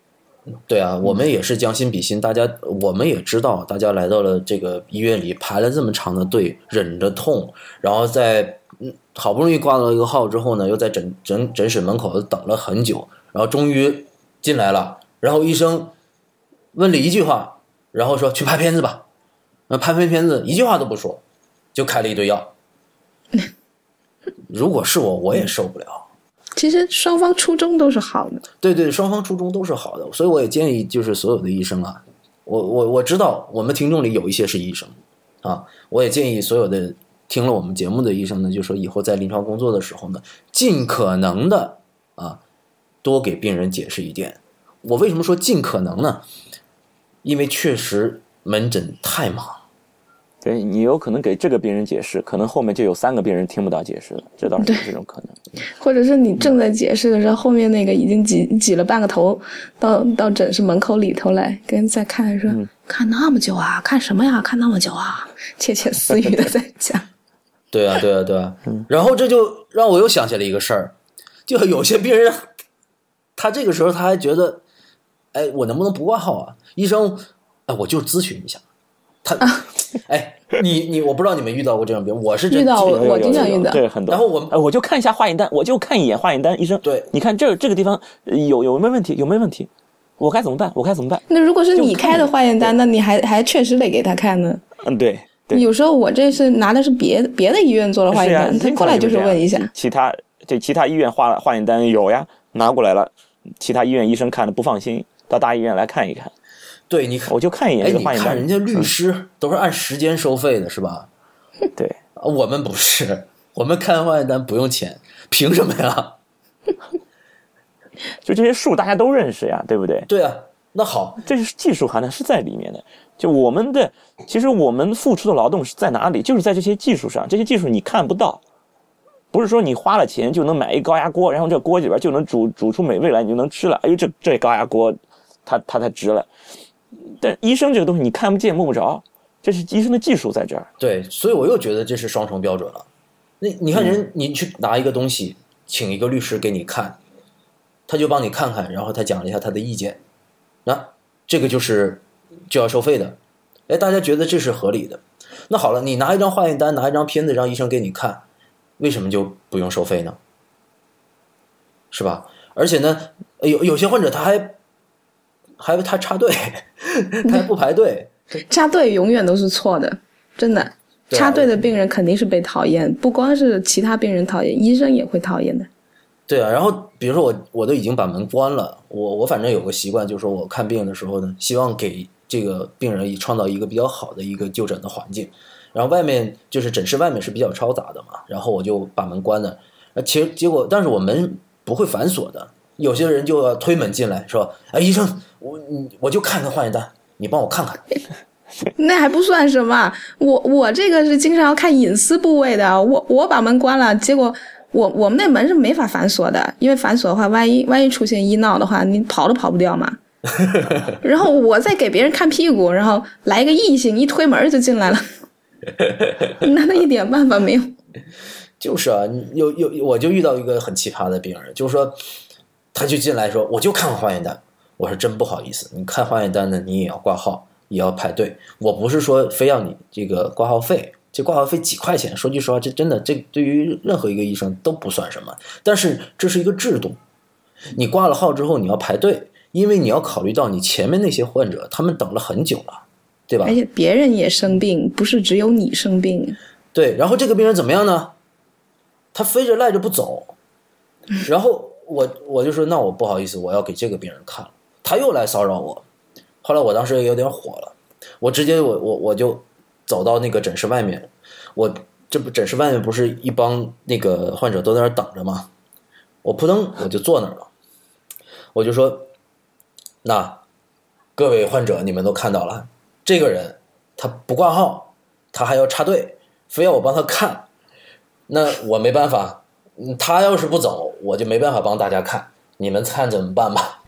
对啊，我们也是将心比心，大家我们也知道，大家来到了这个医院里排了这么长的队，忍着痛，然后在嗯好不容易挂到一个号之后呢，又在诊诊诊室门口等了很久，然后终于进来了，然后医生问了一句话，然后说去拍片子吧，那拍拍片子一句话都不说，就开了一堆药。如果是我，我也受不了。其实双方初衷都是好的，对对，双方初衷都是好的，所以我也建议就是所有的医生啊，我我我知道我们听众里有一些是医生啊，我也建议所有的听了我们节目的医生呢，就说以后在临床工作的时候呢，尽可能的啊多给病人解释一点。我为什么说尽可能呢？因为确实门诊太忙。对你有可能给这个病人解释，可能后面就有三个病人听不到解释了，这倒是有这种可能。或者是你正在解释的时候，后面那个已经挤挤了半个头到到诊室门口里头来，跟人在看说、看那么久啊，看什么呀？看那么久啊，窃窃私语的在讲。对啊，对啊，对啊。然后这就让我又想起了一个事儿，就有些病人，他这个时候他还觉得，哎，我能不能不挂号啊？医生，哎，我就咨询一下。他，哎，你你，我不知道你们遇到过这种病，我是真遇到过我经常遇到对很多。然后我我就看一下化验单，我就看一眼化验单，医生，对你看这这个地方呃有有没有问题？有没有问题？我该怎么办？我该怎么办？那如果是你开的化验单，那你还还确实得给他看呢。嗯，对对，有时候我这是拿的是别别的医院做的化验单，他过来就是问一下。其他这其他医院化化验单有呀，拿过来了，其他医院医生看的不放心，到大医院来看一看，对你看，我就看一眼哎。你看人家律师都是按时间收费的，是吧？对，啊我们不是，我们看化验单不用钱，凭什么呀？就这些数大家都认识呀，对不对？对啊，那好，这是技术含量是在里面的。就我们的，其实我们付出的劳动是在哪里？就是在这些技术上。这些技术你看不到，不是说你花了钱就能买一高压锅，然后这锅里边就能煮煮出美味来，你就能吃了。哎呦，这这高压锅，它它才值了。但医生这个东西你看不见摸不着，这是医生的技术在这儿。对，所以我又觉得这是双重标准了。那你看人，你去拿一个东西，请一个律师给你看，他就帮你看看，然后他讲了一下他的意见，那这个就是就要收费的。哎，大家觉得这是合理的。那好了，你拿一张化验单，拿一张片子让医生给你看，为什么就不用收费呢？是吧？而且呢，有有些患者他还还他插队，他还不排队。插队永远都是错的，真的。插队的病人肯定是被讨厌，不光是其他病人讨厌，医生也会讨厌的。对啊，然后比如说我我都已经把门关了，我我反正有个习惯，就是说我看病的时候呢，希望给这个病人创造一个比较好的一个就诊的环境。然后外面就是诊室外面是比较嘈杂的嘛，然后我就把门关了。呃，其实结果，但是我门不会反锁的，有些人就要推门进来，说：“哎，医生，我你我就看看化验单，你帮我看看。那还不算什么，我我这个是经常要看隐私部位的，我我把门关了，结果我我们那门是没法反锁的，因为反锁的话，万一万一出现医闹的话，你跑都跑不掉嘛。然后我再给别人看屁股，然后来一个异性一推门就进来了，那他一点办法没有。”就是啊，有有我就遇到一个很奇葩的病人，就是说，他就进来说，我就看个化验单。我说真不好意思，你看化验单呢，你也要挂号，也要排队。我不是说非要你这个挂号费，这挂号费几块钱，说句实话，这真的这对于任何一个医生都不算什么。但是这是一个制度，你挂了号之后你要排队，因为你要考虑到你前面那些患者，他们等了很久了，对吧？而且别人也生病，不是只有你生病。对，然后这个病人怎么样呢？他非着赖着不走，然后我我就说那我不好意思，我要给这个病人看了，他又来骚扰我。后来我当时有点火了，我直接我我我就走到那个诊室外面，我这不诊室外面不是一帮那个患者都在那等着吗？我扑腾我就坐那儿了，我就说，那各位患者你们都看到了，这个人他不挂号，他还要插队，非要我帮他看，那我没办法，他要是不走，我就没办法帮大家看，你们看怎么办吧？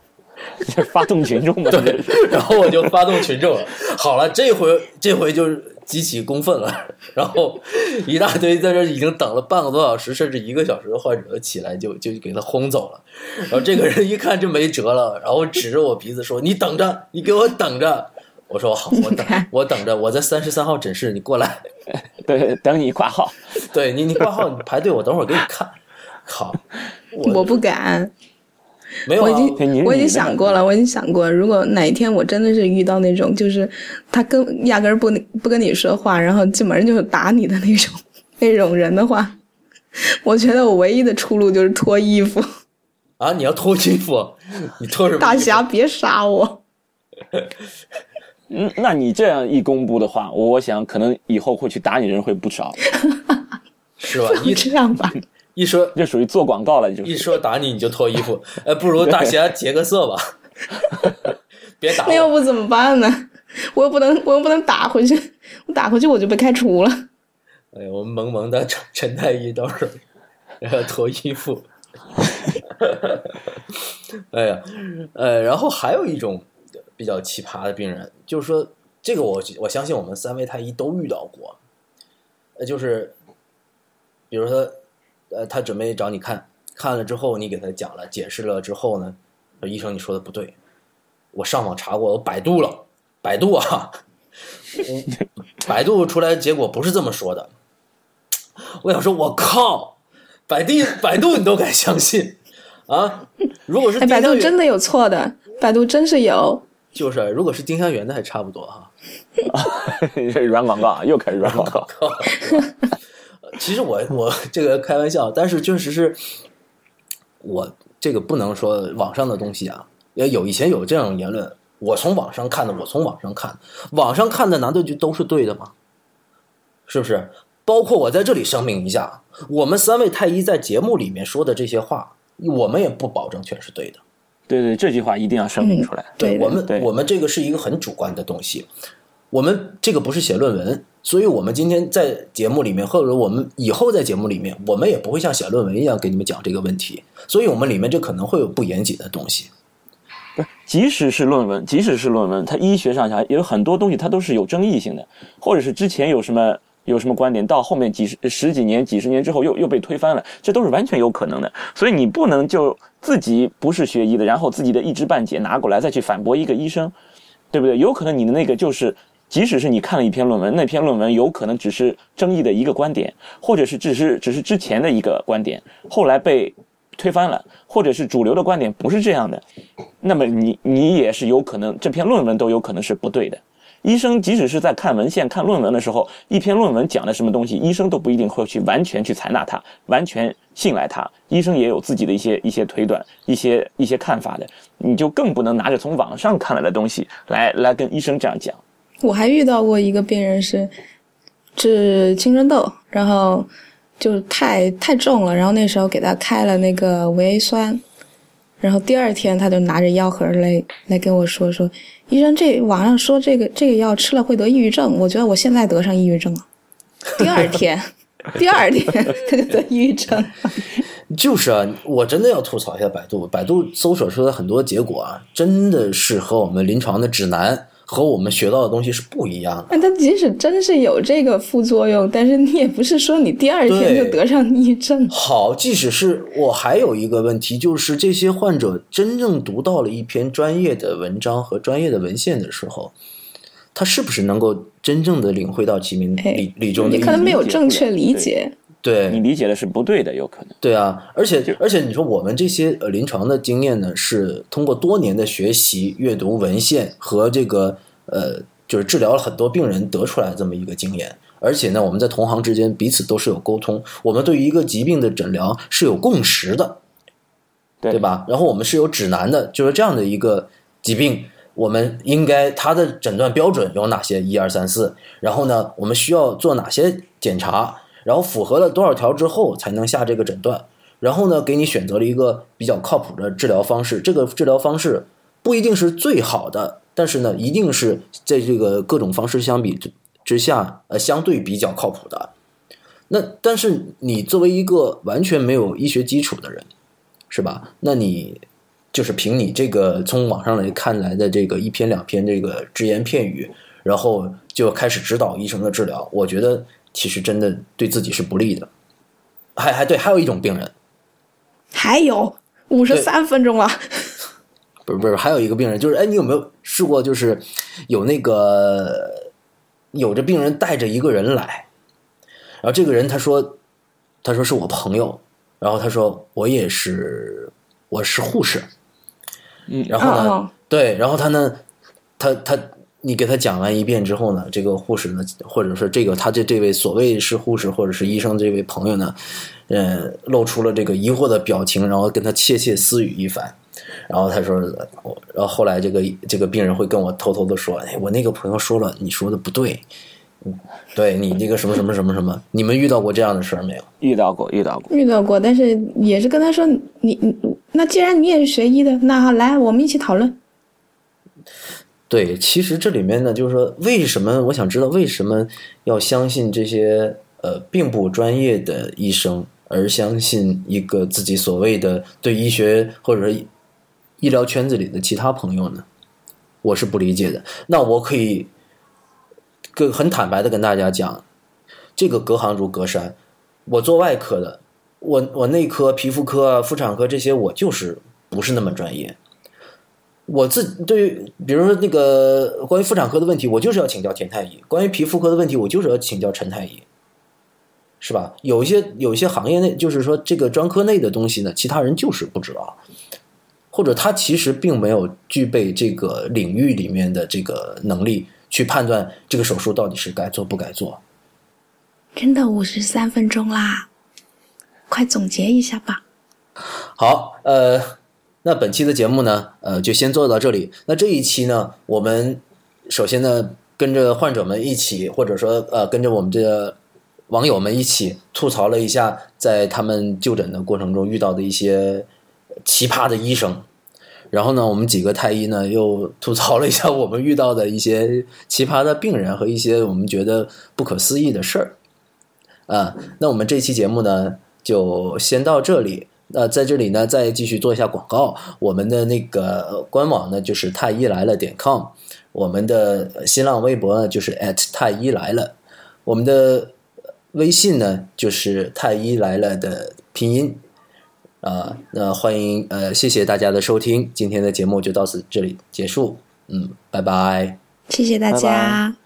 这发动群众嘛，对，然后我就发动群众了。好了，这回这回就是激起公愤了，然后一大堆在这已经等了半个多小时甚至一个小时的患者起来就就给他轰走了。然后这个人一看就没辙了，然后指着我鼻子说：“你等着，你给我等着。”我说：“好，我等，我等着，我在三十三号诊室，你过来。对，等你挂号。对你，你挂号，你排队，我等会儿给你看。靠，我不敢。”没有、啊，我已经我已经想过了，我已经想过，如果哪一天我真的是遇到那种，就是他跟压根儿不不跟你说话，然后进门就是打你的那种那种人的话，我觉得我唯一的出路就是脱衣服。啊！你要脱衣服？你脱什么？大侠别杀我！嗯，那你这样一公布的话，我想可能以后会去打你人会不少，是吧？你这样吧。一说这属于做广告了，就是一说打你你就脱衣服，呃，不如大侠劫个色吧，别打。那要不怎么办呢？我又不能，我又不能打回去，我打回去我就被开除了。哎呀，我们萌萌的陈陈太医到时候要脱衣服。哎呀，呃，然后还有一种比较奇葩的病人，就是说这个我我相信我们三位太医都遇到过，呃，就是比如说。呃，他准备找你看，看了之后你给他讲了、解释了之后呢，医生你说的不对，我上网查过，我百度了，百度啊，百度出来结果不是这么说的。我想说，我靠，百度百度你都敢相信啊？如果是百度真的有错的，百度真是有。就是，如果是丁香园的还差不多哈。软广告又开始软广告。其实我我这个开玩笑，但是确实是，我这个不能说网上的东西啊，也有以前有这样言论，我从网上看的，我从网上看，网上看的难道就都是对的吗？是不是？包括我在这里声明一下，我们三位太医在节目里面说的这些话，我们也不保证全是对的。对对，这句话一定要声明出来。对我们，我们这个是一个很主观的东西，我们这个不是写论文。所以，我们今天在节目里面，或者我们以后在节目里面，我们也不会像写论文一样给你们讲这个问题。所以，我们里面这可能会有不严谨的东西。不，即使是论文，即使是论文，它医学上下有很多东西，它都是有争议性的，或者是之前有什么有什么观点，到后面几十十几年、几十年之后又又被推翻了，这都是完全有可能的。所以，你不能就自己不是学医的，然后自己的一知半解拿过来再去反驳一个医生，对不对？有可能你的那个就是。即使是你看了一篇论文，那篇论文有可能只是争议的一个观点，或者是只是只是之前的一个观点，后来被推翻了，或者是主流的观点不是这样的，那么你你也是有可能这篇论文都有可能是不对的。医生即使是在看文献、看论文的时候，一篇论文讲的什么东西，医生都不一定会去完全去采纳它，完全信赖它。医生也有自己的一些一些推断、一些一些看法的，你就更不能拿着从网上看来的东西来来跟医生这样讲。我还遇到过一个病人是治青春痘，然后就太太重了，然后那时候给他开了那个维 A 酸，然后第二天他就拿着药盒来来跟我说说，医生这网上说这个这个药吃了会得抑郁症，我觉得我现在得上抑郁症了。第二天，第二天他就得抑郁症。就是啊，我真的要吐槽一下百度，百度搜索出的很多结果啊，真的是和我们临床的指南。和我们学到的东西是不一样的。那它即使真是有这个副作用，但是你也不是说你第二天就得上抑郁症。好，即使是我还有一个问题，就是这些患者真正读到了一篇专业的文章和专业的文献的时候，他是不是能够真正的领会到其名理理中的？你可能没有正确理解。对你理解的是不对的，有可能。对啊，而且而且你说我们这些呃临床的经验呢，是通过多年的学习、阅读文献和这个呃，就是治疗了很多病人得出来这么一个经验。而且呢，我们在同行之间彼此都是有沟通，我们对于一个疾病的诊疗是有共识的，对对吧？然后我们是有指南的，就是这样的一个疾病，我们应该它的诊断标准有哪些？一二三四。然后呢，我们需要做哪些检查？然后符合了多少条之后才能下这个诊断？然后呢，给你选择了一个比较靠谱的治疗方式。这个治疗方式不一定是最好的，但是呢，一定是在这个各种方式相比之下，呃，相对比较靠谱的。那但是你作为一个完全没有医学基础的人，是吧？那你就是凭你这个从网上来看来的这个一篇两篇这个只言片语，然后就开始指导医生的治疗，我觉得其实真的对自己是不利的。还还对，还有一种病人，还有五十三分钟了，不是不是，还有一个病人，就是哎，你有没有试过，就是有那个有着病人带着一个人来，然后这个人他说他说是我朋友，然后他说我也是我是护士，嗯。然后呢，对，然后他呢，他他你给他讲完一遍之后呢，这个护士呢，或者说这个他这这位所谓是护士或者是医生这位朋友呢，呃，露出了这个疑惑的表情，然后跟他窃窃私语一番。然后他说，然后后来这个这个病人会跟我偷偷的说，哎，我那个朋友说了，你说的不对，嗯对你那个什么什么什么什么，你们遇到过这样的事儿没有？遇到过，遇到过。遇到过，但是也是跟他说，你你那既然你也是学医的，那好来我们一起讨论。对，其实这里面呢，就是说，为什么我想知道为什么要相信这些呃并不专业的医生，而相信一个自己所谓的对医学或者是医疗圈子里的其他朋友呢？我是不理解的。那我可以跟很坦白的跟大家讲，这个隔行如隔山。我做外科的，我我内科、皮肤科、妇产科这些，我就是不是那么专业。我自对于比如说那个关于妇产科的问题，我就是要请教田太医；关于皮肤科的问题，我就是要请教陈太医，是吧？有一些有一些行业内，就是说这个专科内的东西呢，其他人就是不知道，或者他其实并没有具备这个领域里面的这个能力去判断这个手术到底是该做不该做。真的五十三分钟啦，快总结一下吧。好，呃，那本期的节目呢，呃，就先做到这里。那这一期呢，我们首先呢，跟着患者们一起，或者说呃，跟着我们这个网友们一起吐槽了一下，在他们就诊的过程中遇到的一些奇葩的医生。然后呢，我们几个太医呢又吐槽了一下我们遇到的一些奇葩的病人和一些我们觉得不可思议的事儿。啊，那我们这期节目呢就先到这里。那在这里呢，再继续做一下广告。我们的那个官网呢，就是太医来了点 com，我们的新浪微博呢，就是 at 太医来了，我们的微信呢，就是太医来了的拼音。啊，那欢迎呃，谢谢大家的收听，今天的节目就到此这里结束。嗯，拜拜。谢谢大拜拜家。